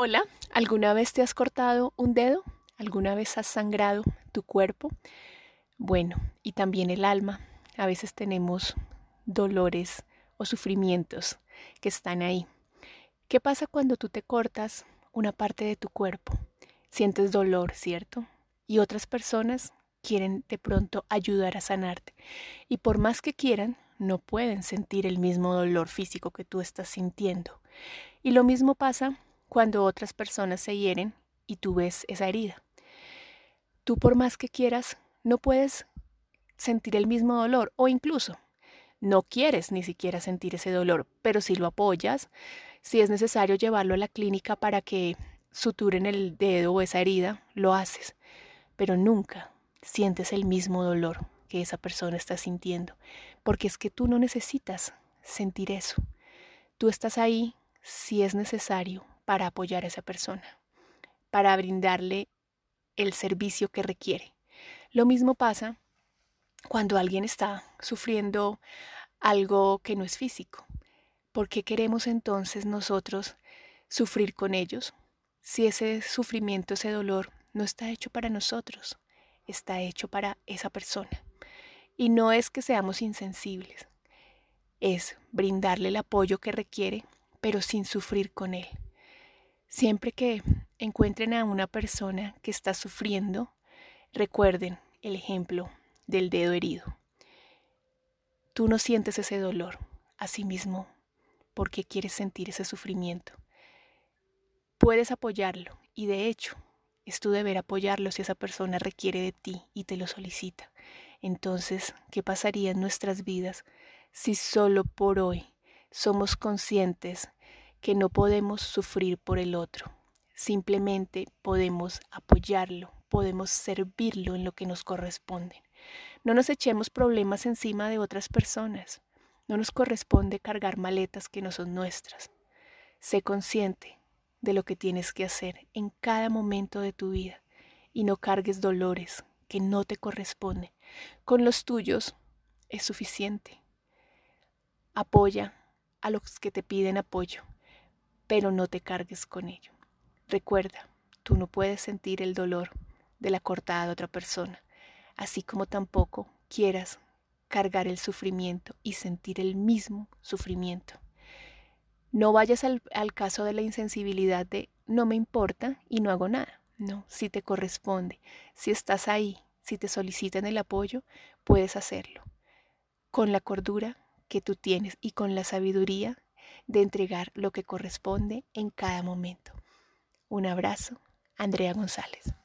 Hola, ¿alguna vez te has cortado un dedo? ¿Alguna vez has sangrado tu cuerpo? Bueno, y también el alma. A veces tenemos dolores o sufrimientos que están ahí. ¿Qué pasa cuando tú te cortas una parte de tu cuerpo? Sientes dolor, ¿cierto? Y otras personas quieren de pronto ayudar a sanarte. Y por más que quieran, no pueden sentir el mismo dolor físico que tú estás sintiendo. Y lo mismo pasa cuando otras personas se hieren y tú ves esa herida. Tú por más que quieras, no puedes sentir el mismo dolor o incluso no quieres ni siquiera sentir ese dolor, pero si lo apoyas, si es necesario llevarlo a la clínica para que suturen el dedo o esa herida, lo haces, pero nunca sientes el mismo dolor que esa persona está sintiendo, porque es que tú no necesitas sentir eso. Tú estás ahí si es necesario para apoyar a esa persona, para brindarle el servicio que requiere. Lo mismo pasa cuando alguien está sufriendo algo que no es físico. ¿Por qué queremos entonces nosotros sufrir con ellos si ese sufrimiento, ese dolor no está hecho para nosotros, está hecho para esa persona? Y no es que seamos insensibles, es brindarle el apoyo que requiere, pero sin sufrir con él. Siempre que encuentren a una persona que está sufriendo, recuerden el ejemplo del dedo herido. Tú no sientes ese dolor, mismo, porque quieres sentir ese sufrimiento. Puedes apoyarlo y de hecho es tu deber apoyarlo si esa persona requiere de ti y te lo solicita. Entonces, ¿qué pasaría en nuestras vidas si solo por hoy somos conscientes que no podemos sufrir por el otro, simplemente podemos apoyarlo, podemos servirlo en lo que nos corresponde. No nos echemos problemas encima de otras personas. No nos corresponde cargar maletas que no son nuestras. Sé consciente de lo que tienes que hacer en cada momento de tu vida y no cargues dolores que no te corresponden. Con los tuyos es suficiente. Apoya a los que te piden apoyo pero no te cargues con ello. Recuerda, tú no puedes sentir el dolor de la cortada de otra persona, así como tampoco quieras cargar el sufrimiento y sentir el mismo sufrimiento. No vayas al, al, caso de la insensibilidad de no me importa y no hago nada. No, si te corresponde, si estás ahí, si te solicitan el apoyo, puedes hacerlo. Con la cordura que tú tienes y con la sabiduría de entregar lo que corresponde en cada momento. Un abrazo, Andrea González.